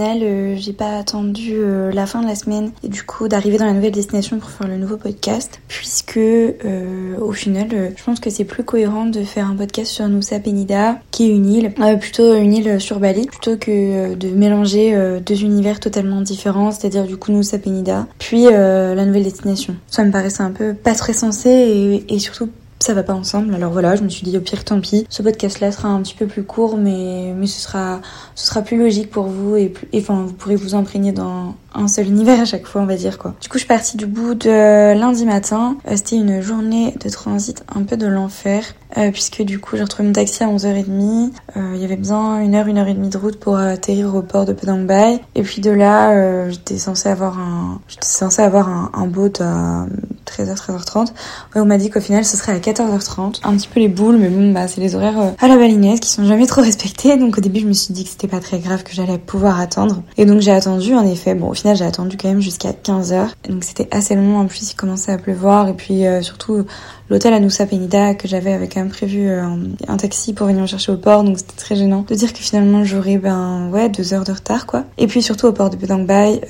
euh, j'ai pas attendu euh, la fin de la semaine et du coup d'arriver dans la nouvelle destination pour faire le nouveau podcast, puisque euh, au final, je pense que c'est plus cohérent de faire un podcast sur Nusa Penida, qui est une île, plutôt une île sur Bali, plutôt que de mélanger deux univers totalement différents, c'est-à-dire du coup Nusa Penida, puis la nouvelle destination. Ça me paraissait un peu pas très sensé et, et surtout ça va pas ensemble. Alors voilà, je me suis dit au pire tant pis. Ce podcast là sera un petit peu plus court mais ce sera ce sera plus logique pour vous et plus, enfin vous pourrez vous imprégner dans un seul univers à chaque fois, on va dire quoi. Du coup, je suis partie du bout de lundi matin. C'était une journée de transit un peu de l'enfer euh, puisque du coup, j'ai retrouvé mon taxi à 11h30. Euh, il y avait besoin une heure, une heure et demie de route pour atterrir au port de Penang Bay. Et puis de là, j'étais censée avoir un j'étais censée avoir un, boat à 13h, 13h30. on m'a dit qu'au final, ce serait à 14h30. Un petit peu les boules, mais bon, bah, c'est les horaires euh, à la balinaise qui sont jamais trop respectés. Donc au début, je me suis dit que c'était pas très grave, que j'allais pouvoir attendre. Et donc j'ai attendu, en effet. Bon, au final, j'ai attendu quand même jusqu'à 15h. Donc c'était assez long. En plus, il commençait à pleuvoir. Et puis euh, surtout, l'hôtel à Nusa Penida que j'avais avait quand prévu euh, un taxi pour venir me chercher au port. Donc c'était très gênant de dire que finalement, j'aurais, ben, ouais, deux heures de retard, quoi. Et puis surtout au port de Penang Bay,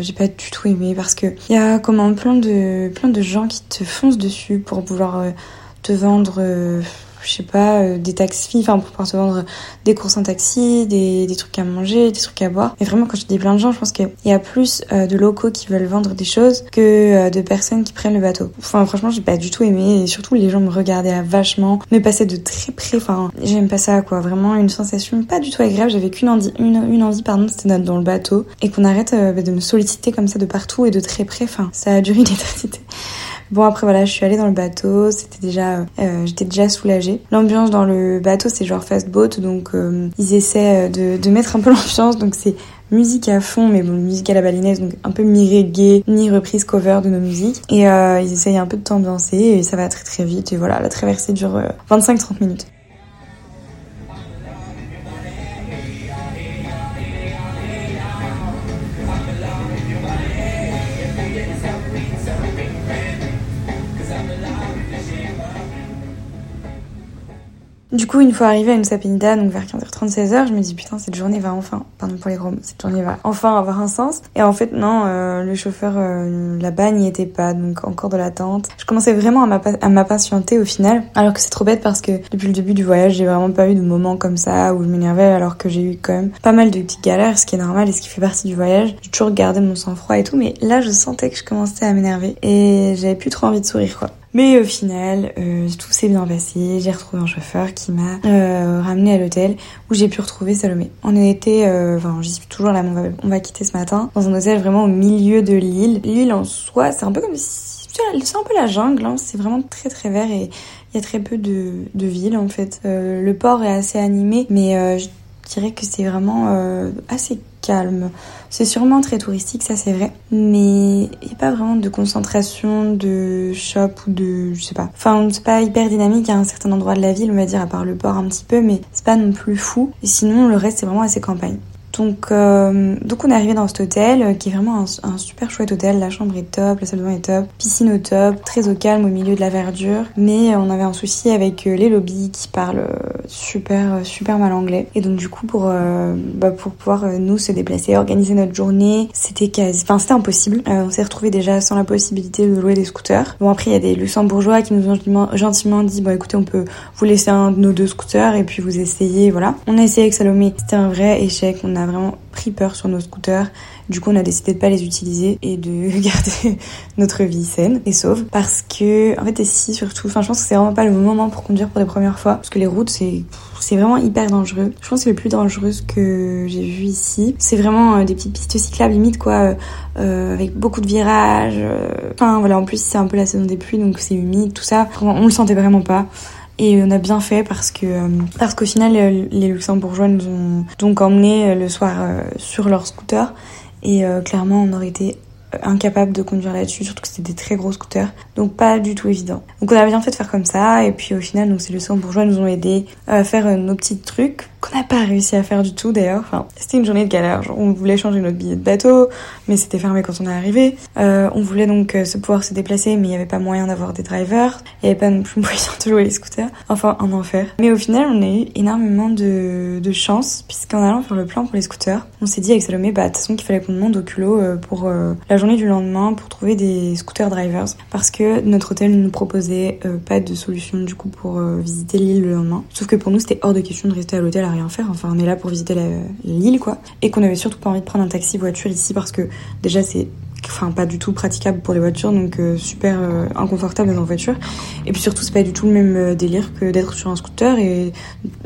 j'ai pas du tout aimé parce que il y a comment plein de, plein de gens qui te foncent dessus pour vouloir euh, te vendre, euh, je sais pas, euh, des taxis, enfin pour pouvoir te vendre des courses en taxi, des, des, trucs à manger, des trucs à boire. Et vraiment, quand je dis plein de gens, je pense qu'il y a plus de locaux qui veulent vendre des choses que de personnes qui prennent le bateau. Enfin, franchement, j'ai pas du tout aimé. Et surtout, les gens me regardaient vachement, me passaient de très près. Enfin, j'aime pas ça, quoi. Vraiment, une sensation pas du tout agréable. J'avais qu'une envie, une, une envie, pardon, c'était d'être dans le bateau et qu'on arrête de me solliciter comme ça de partout et de très près. Enfin, ça a duré une éternité. Bon après voilà, je suis allée dans le bateau, c'était déjà, euh, j'étais déjà soulagée. L'ambiance dans le bateau c'est genre fast boat, donc euh, ils essaient de, de mettre un peu l'ambiance, donc c'est musique à fond, mais bon, musique à la balinaise, donc un peu mi-reggae, mi-reprise cover de nos musiques. Et euh, ils essayent un peu de t'ambiancer et ça va très très vite. Et voilà, la traversée dure 25-30 minutes. Du coup, une fois arrivée à une sapinida, donc vers 15h30, 16h, je me dis putain, cette journée va enfin, pardon pour les gros cette journée va enfin avoir un sens. Et en fait, non, euh, le chauffeur euh, là-bas n'y était pas, donc encore de l'attente. Je commençais vraiment à m'impatienter au final, alors que c'est trop bête parce que depuis le début du voyage, j'ai vraiment pas eu de moments comme ça où je m'énervais, alors que j'ai eu quand même pas mal de petites galères, ce qui est normal et ce qui fait partie du voyage. J'ai toujours gardé mon sang-froid et tout, mais là, je sentais que je commençais à m'énerver et j'avais plus trop envie de sourire, quoi. Mais au final, euh, tout s'est bien passé. J'ai retrouvé un chauffeur qui m'a euh, ramené à l'hôtel où j'ai pu retrouver Salomé. On était, euh, enfin j'y suis toujours là, mais on va, quitter ce matin, dans un hôtel vraiment au milieu de l'île. L'île en soi, c'est un peu comme si... C'est un peu la jungle, hein. c'est vraiment très très vert et il y a très peu de villes en fait. le port est assez animé, mais je dirais que c'est vraiment assez C'est sûrement très touristique, ça c'est vrai, mais il n'y a pas vraiment de concentration de shop ou de, je sais pas. Enfin, c'est pas hyper dynamique à un certain endroit de la ville, on va dire, à part le port un petit peu, mais c'est pas non plus fou. Et sinon, le reste c'est vraiment assez campagne. Donc, euh, donc on est arrivé dans cet hôtel euh, qui est vraiment un, super chouette hôtel. La chambre est top, la salle de bain est top, piscine au top, très au calme au milieu de la verdure. Mais on avait un souci avec euh, les lobbies qui parlent super super mal anglais. Et donc du coup pour bah, pour pouvoir nous se déplacer, organiser notre journée, c'était quasi, enfin c'était impossible. on s'est retrouvé déjà sans la possibilité de louer des scooters. Bon après il y a des Luxembourgeois qui nous ont gentiment, dit bon écoutez on peut vous laisser un de nos deux scooters et puis vous essayez voilà. On a essayé avec Salomé, c'était un vrai échec. On a vraiment pris peur sur nos scooters. Du coup, on a décidé de pas les utiliser et de garder notre vie saine et sauve. Parce que, en fait, ici, surtout, enfin, je pense que c'est vraiment pas le moment pour conduire pour les premières fois. Parce que les routes, c'est, c'est vraiment hyper dangereux. Je pense que c'est le plus dangereux que j'ai vu ici. C'est vraiment euh, des petites pistes cyclables, limite, quoi, euh, euh, avec beaucoup de virages. Enfin, voilà, en plus, c'est un peu la saison des pluies, donc c'est humide, tout ça. On le sentait vraiment pas. Et on a bien fait parce que euh, parce qu'au final euh, les Luxembourgeois nous ont donc emmenés euh, le soir sur leur scooter. Et clairement on aurait été incapable de conduire là-dessus, surtout que c'était des très gros scooters, donc pas du tout évident. Donc on a bien fait de faire comme ça, et puis au final, donc c'est le bourgeois nous ont aidé à faire nos petits trucs qu'on n'a pas réussi à faire du tout d'ailleurs. Enfin, c'était une journée de galère. on voulait changer notre billet de bateau, mais c'était fermé quand on est arrivé. Euh, on voulait donc euh, se pouvoir se déplacer, mais il n'y avait pas moyen d'avoir des drivers. Il n'y avait pas non plus moyen de louer les scooters. Enfin, un enfer. Mais au final, on a eu énormément de, chance, puisqu'en allant faire le plan pour les scooters, on s'est dit avec Salomé, bah, de toute façon, qu'il fallait qu'on demande au culot euh, pour euh, la journée du lendemain pour trouver des scooter drivers. Parce que notre hôtel ne nous proposait pas de solution du coup pour visiter l'île le lendemain. Sauf que pour nous, c'était hors de question de rester à l'hôtel à rien faire. Enfin, on est là pour visiter l'île, quoi. Et qu'on avait surtout pas envie de prendre un taxi voiture ici parce que déjà, c'est enfin pas du tout praticable pour les voitures donc euh, super euh, inconfortable dans une voiture et puis surtout c'est pas du tout le même euh, délire que d'être sur un scooter et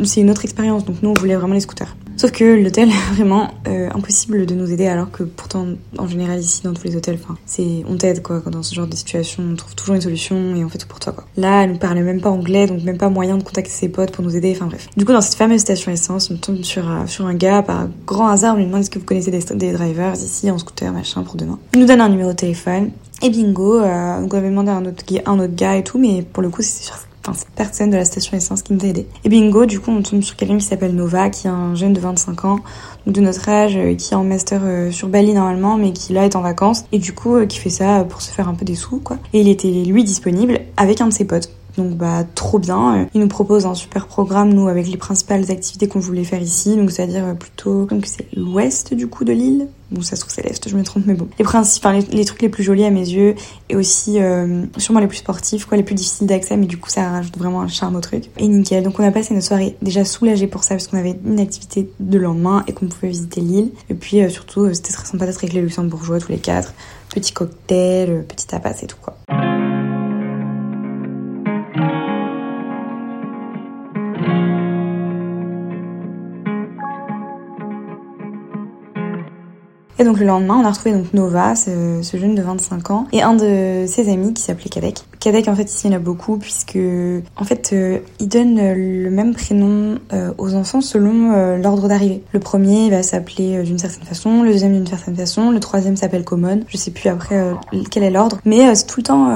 c'est une autre expérience donc nous on voulait vraiment les scooters Sauf que l'hôtel vraiment euh, impossible de nous aider alors que pourtant en général ici dans tous les hôtels, c'est on t'aide quoi dans ce genre de situation on trouve toujours une solution et on fait tout pour toi quoi. Là elle ne parlait même pas anglais donc même pas moyen de contacter ses potes pour nous aider, enfin bref. Du coup dans cette fameuse station essence on tombe sur, un gars par grand hasard on lui demande est-ce que vous connaissez des, drivers ici en scooter machin pour demain? Il nous donne un numéro de téléphone et bingo, euh, on avait demandé à un autre, un autre gars et tout mais pour le coup c'est sur enfin cette personne de la station essence qui nous a aidé. Et bingo, du coup on tombe sur quelqu'un qui s'appelle Nova, qui est un jeune de 25 ans, de notre âge, euh, qui est en master euh, sur Bali normalement, mais qui là est en vacances, et du coup euh, qui fait ça pour se faire un peu des sous quoi. Et il était lui disponible avec un de ses potes. Donc bah trop bien. Il nous propose un super programme nous avec les principales activités qu'on voulait faire ici. Donc c'est-à-dire plutôt donc c'est l'ouest du coup de l'île. Bon ça se trouve c'est l'est, je me trompe mais bon. Les principes, enfin, les, trucs les plus jolis à mes yeux et aussi euh, sûrement les plus sportifs quoi, les plus difficiles d'accès mais du coup ça rajoute vraiment un charme au truc. Et nickel. Donc on a passé notre soirée déjà soulagée pour ça parce qu'on avait une activité de lendemain et qu'on pouvait visiter l'île. Et puis euh, surtout euh, c'était très sympa d'être avec les luxembourgeois tous les quatre. Petit cocktail, petit tapas et tout quoi. Et donc le lendemain, on a retrouvé donc Nova, ce, jeune de 25 ans, et un de ses amis qui s'appelait Kadek. Kadek, en fait, il y en a beaucoup, puisque, en fait, euh, il donne le même prénom euh, aux enfants selon euh, l'ordre d'arrivée. Le premier va s'appeler d'une certaine façon, le deuxième d'une certaine façon, le troisième s'appelle Common. Je sais plus après quel est l'ordre, mais c'est tout le temps,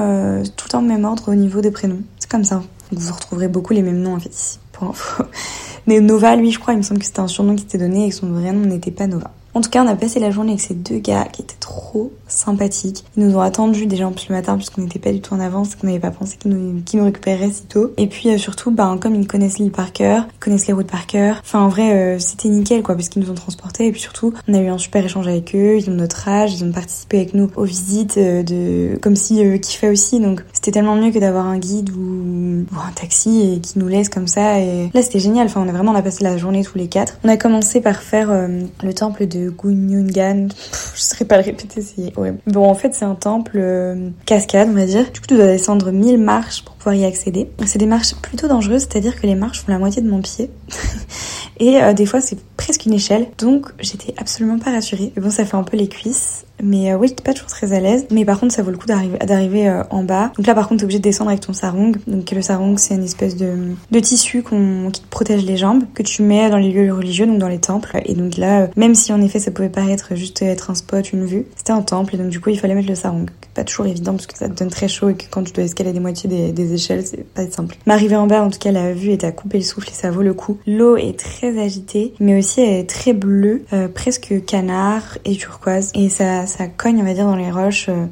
tout le temps le même ordre au niveau des prénoms. C'est comme ça. Donc vous retrouverez beaucoup les mêmes noms, en fait, ici, pour info. Mais Nova, lui, je crois, il me semble que c'était un surnom qui était donné et que son vrai nom n'était pas Nova. En tout cas, on a passé la journée avec ces deux gars qui étaient trop sympathiques. Ils nous ont attendus déjà en plus le matin puisqu'on n'était pas du tout en avance, qu'on n'avait pas pensé qu'ils nous, nous récupéreraient si tôt. Et puis euh, surtout, ben, comme ils connaissent l'île par cœur, ils connaissent les routes par cœur. Enfin, en vrai, euh, c'était nickel quoi puisqu'ils nous ont transportés. Et puis surtout, on a eu un super échange avec eux. Ils ont notre âge, ils ont participé avec nous aux visites euh, de comme si eux kiffaient aussi. Donc c'était tellement mieux que d'avoir un guide ou... ou, un taxi et qui nous laisse comme ça. Et là, c'était génial. Enfin, on a vraiment on a passé la journée tous les quatre. On a commencé par faire le temple de Gunyungan. Je saurais pas le répéter, c'est horrible. Bon, en fait, c'est un temple euh, cascade, on va dire. Du coup, tu dois descendre 1000 marches pour pouvoir y accéder. C'est des marches plutôt dangereuses, c'est-à-dire que les marches font la moitié de mon pied. Et euh, des fois, c'est presque une échelle. Donc, j'étais absolument pas rassurée. Mais bon, ça fait un peu les cuisses. Mais euh, oui, j'étais pas toujours très à l'aise. Mais par contre, ça vaut le coup d'arriver euh, en bas. Donc là, par contre, t'es obligé de descendre avec ton sarong. Donc le sarong, c'est une espèce de, de tissu qui te protège les jambes, que tu mets dans les lieux religieux, donc dans les temples. Et donc là, euh, même si en effet, ça pouvait paraître juste être un spot, une vue, c'était un temple. Et donc du coup, il fallait mettre le sarong. Pas toujours évident parce que ça te donne très chaud et que quand tu dois escalader des moitiés des, des échelles, c'est pas simple. Mais arriver en bas, en tout cas, la vue était à couper le souffle et ça vaut le coup. L'eau est très agitée, mais aussi elle est très bleue, presque canard et turquoise. Et ça, ça cogne, on va dire, dans les roches euh,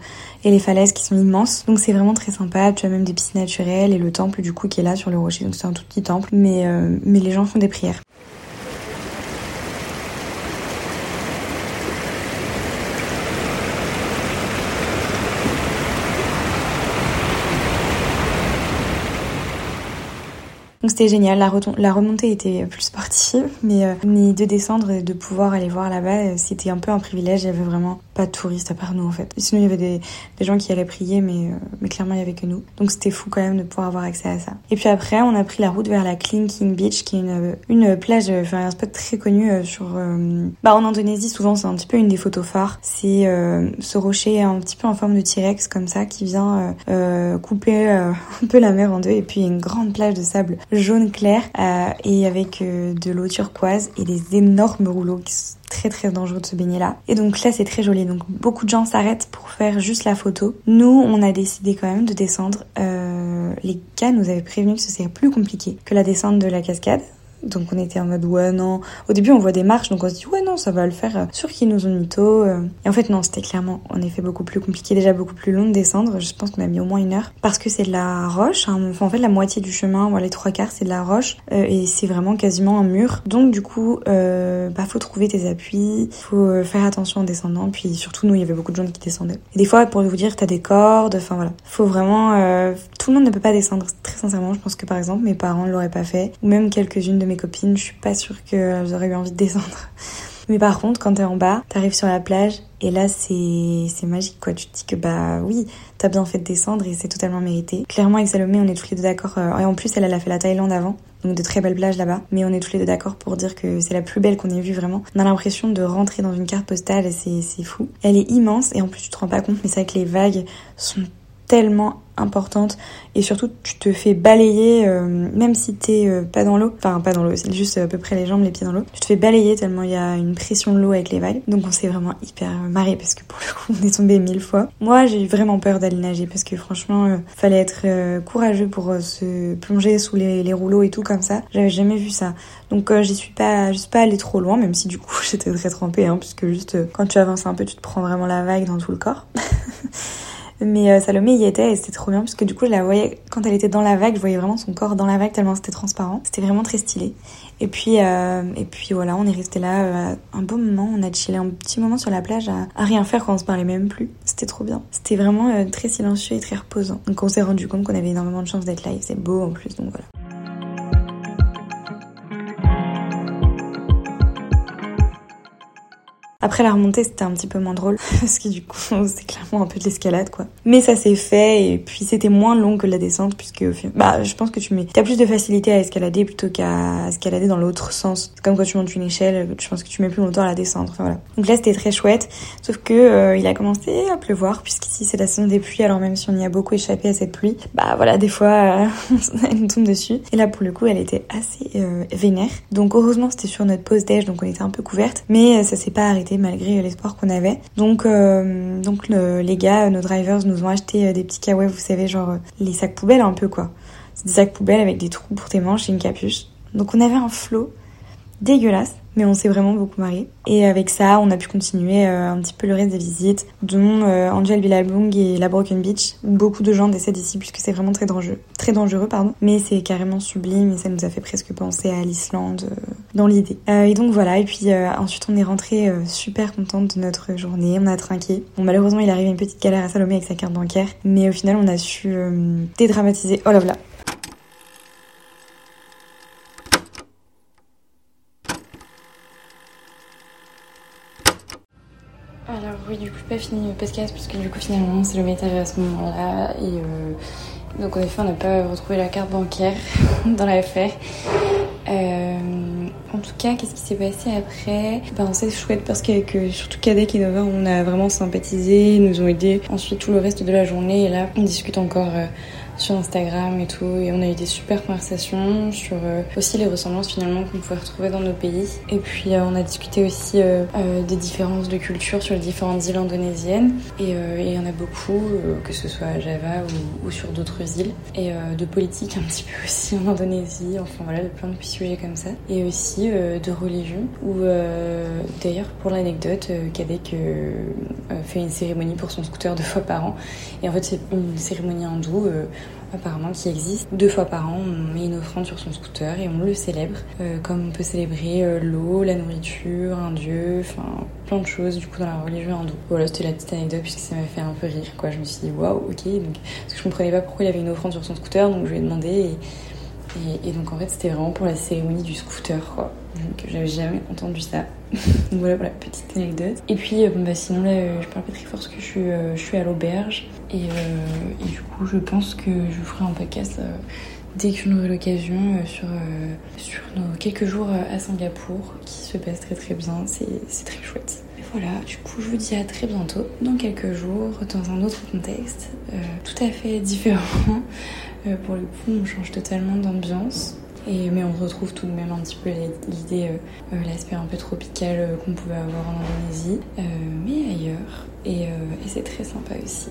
et les falaises qui sont immenses. Donc c'est vraiment très sympa. Tu as même des piscines naturelles et le temple du coup qui est là sur le rocher. Donc c'est un tout petit temple, mais, euh, mais les gens font des prières. Donc c'était génial, la, remontée était plus sportive, mais, euh, mais de descendre et de pouvoir aller voir là-bas, euh, c'était un peu un privilège. Il y avait vraiment pas de touristes à part nous en fait. Sinon il y avait des, des gens qui allaient prier, mais, euh, mais clairement il y avait que nous. Donc c'était fou quand même de pouvoir avoir accès à ça. Et puis après on a pris la route vers la Clinking Beach, qui est une, une plage, enfin un spot très connu sur... bah en Indonésie souvent c'est un petit peu une des photos phares. C'est ce rocher un petit peu en forme de T-Rex comme ça qui vient couper un peu la mer en deux et puis une grande plage de sable jaune clair euh, et avec euh, de l'eau turquoise et des énormes rouleaux qui très très dangereux de se baigner là. Et donc là c'est très joli, donc beaucoup de gens s'arrêtent pour faire juste la photo. Nous on a décidé quand même de descendre. Euh, les gars nous avaient prévenu que ce serait plus compliqué que la descente de la cascade. Donc on était en mode ouais non. Au début on voit des marches donc on se dit ouais non ça va le faire. Sûr qu'ils nous ont mytho. Euh. Et en fait non c'était clairement en effet beaucoup plus compliqué, déjà beaucoup plus long de descendre. Je pense qu'on a mis au moins une heure parce que c'est de la roche. Hein. En fait la moitié du chemin, voilà les trois quarts c'est de la roche euh, et c'est vraiment quasiment un mur. Donc du coup euh, bah faut trouver tes appuis, faut euh, faire attention en descendant. Puis surtout nous il y avait beaucoup de gens qui descendaient. Et des fois pour vous dire t'as des cordes. Enfin voilà faut vraiment tout le monde ne peut pas descendre. Très sincèrement je pense que par exemple mes parents l'auraient pas fait ou même quelques-unes de mes copines, je suis pas sûre que j'aurais eu envie de descendre. Mais par contre, quand t'es en bas, t'arrives sur la plage et là c'est magique quoi. Tu te dis que bah oui, t'as bien fait de descendre et c'est totalement mérité. Clairement avec Salomé, on est tous les deux d'accord. Euh, et en plus, elle, elle a fait la Thaïlande avant. Donc de très belles plages là-bas, mais on est tous les deux d'accord pour dire que c'est la plus belle qu'on ait vue vraiment. On a l'impression de rentrer dans une carte postale et c'est fou. Elle est immense et en plus tu te rends pas compte, mais c'est vrai que les vagues sont tellement importante. Et surtout tu te fais balayer euh, même si t'es euh, pas dans l'eau. Enfin pas dans l'eau c'est juste à peu près les jambes les pieds dans l'eau. Tu te fais balayer tellement il y a une pression de l'eau avec les vagues. Donc on s'est vraiment hyper marré parce que pour le coup on est tombé mille fois. Moi j'ai eu vraiment peur d'aller nager parce que franchement euh, fallait être courageux pour se plonger sous les, rouleaux et tout comme ça. J'avais jamais vu ça. Donc j'y suis pas suis pas allée trop loin même si du coup j'étais très trempée hein, puisque juste quand tu avances un peu tu te prends vraiment la vague dans tout le corps Mais euh, Salomé y était et c'était trop bien parce que du coup je la voyais quand elle était dans la vague, je voyais vraiment son corps dans la vague tellement c'était transparent. C'était vraiment très stylé. Et puis euh, et puis voilà, on est resté là euh, un beau moment, on a chillé un petit moment sur la plage à, rien faire quand on se parlait même plus. C'était trop bien. C'était vraiment très silencieux et très reposant. Donc on s'est rendu compte qu'on avait énormément de chance d'être là c'est beau en plus donc voilà. Après la remontée, c'était un petit peu moins drôle parce que du coup, c'est clairement un peu de l'escalade quoi. Mais ça s'est fait et puis c'était moins long que la descente puisque bah je pense que tu mets as plus de facilité à escalader plutôt qu'à escalader dans l'autre sens. C'est comme quand tu montes une échelle, je pense que tu mets plus longtemps à la descendre. Voilà. Donc là, c'était très chouette, sauf que euh, il a commencé à pleuvoir puisqu'ici c'est la saison des pluies alors même si on y a beaucoup échappé à cette pluie, bah voilà, des fois euh, elle nous tombe dessus. Et là pour le coup, elle était assez euh, vénère. Donc heureusement, c'était sur notre pause déj donc on était un peu couverte, mais ça s'est pas arrêté malgré l'espoir qu'on avait. Donc, euh, donc les gars, nos drivers nous ont acheté euh, des petits kawaii, vous savez, genre euh, les sacs poubelles un peu quoi. C'est des sacs poubelles avec des trous pour tes manches et une capuche. Donc on avait un flot dégueulasse mais on s'est vraiment beaucoup marré. Et avec ça, on a pu continuer euh, un petit peu le reste des visites, dont euh, Angel Billabong et la Broken Beach. Beaucoup de gens décèdent ici puisque c'est vraiment très dangereux, très dangereux pardon. Mais c'est carrément sublime et ça nous a fait presque penser à l'Islande euh, dans l'idée. et donc voilà. Et puis ensuite, on est rentré super contente de notre journée. On a trinqué. Malheureusement, il arrive une petite galère à Salomé avec sa carte bancaire, mais au final, on a su dédramatiser. Oh là là, Alors oui, du coup, j'ai pas fini le podcast parce que du coup, finalement, c'est le métal à ce moment-là. Et euh, donc, en effet, on n'a pas retrouvé la carte bancaire dans l'affaire. Euh, en tout cas, qu'est-ce qui s'est passé après? Ben, C'est chouette parce euh, surtout Kadek et Nova, on a vraiment sympathisé, ils nous ont aidés. Ensuite, tout le reste de la journée, et là, on discute encore sur Instagram et tout. Et on a eu des super conversations sur euh, aussi les ressemblances finalement qu'on pouvait retrouver dans nos pays. Et puis euh, on a discuté aussi euh, des différences de culture sur les différentes îles indonésiennes. Et il y en a beaucoup, que ce soit à Java ou, sur d'autres îles. Et de politique un petit peu aussi en Indonésie. Enfin voilà, plein de sujets comme ça. Et aussi de religion. Où d'ailleurs pour l'anecdote, Kadek fait une cérémonie pour son scooter deux fois par an. Et en fait c'est une cérémonie hindoue apparemment qui existe. Deux fois par an, on met une offrande sur son scooter et on le célèbre, euh, comme on peut célébrer euh, l'eau, la nourriture, un dieu, enfin plein de choses du coup dans la religion hindoue. Voilà, c'était la petite anecdote puisque ça m'a fait un peu rire quoi. Je me suis dit waouh, ok, donc parce que je comprenais pas pourquoi il avait une offrande sur son scooter, donc je lui ai demandé et, et, donc en fait c'était vraiment pour la cérémonie du scooter quoi. Donc j'avais jamais entendu ça. donc voilà pour la petite anecdote. Et puis euh, bah, sinon là je parle pas très fort parce que je suis, je suis à l'auberge euh, et, du coup, je pense que je ferai un podcast euh, dès que j'en aurai l'occasion euh, sur, sur nos quelques jours à Singapour qui se passent très très bien. C'est très chouette. Et voilà, du coup, je vous dis à très bientôt, dans quelques jours, dans un autre contexte, tout à fait différent. Pour le coup, on change totalement d'ambiance. Et, mais on retrouve tout de même un petit peu l'idée, l'aspect un peu tropical qu'on pouvait avoir en Indonésie, mais ailleurs. Et, et c'est très sympa aussi.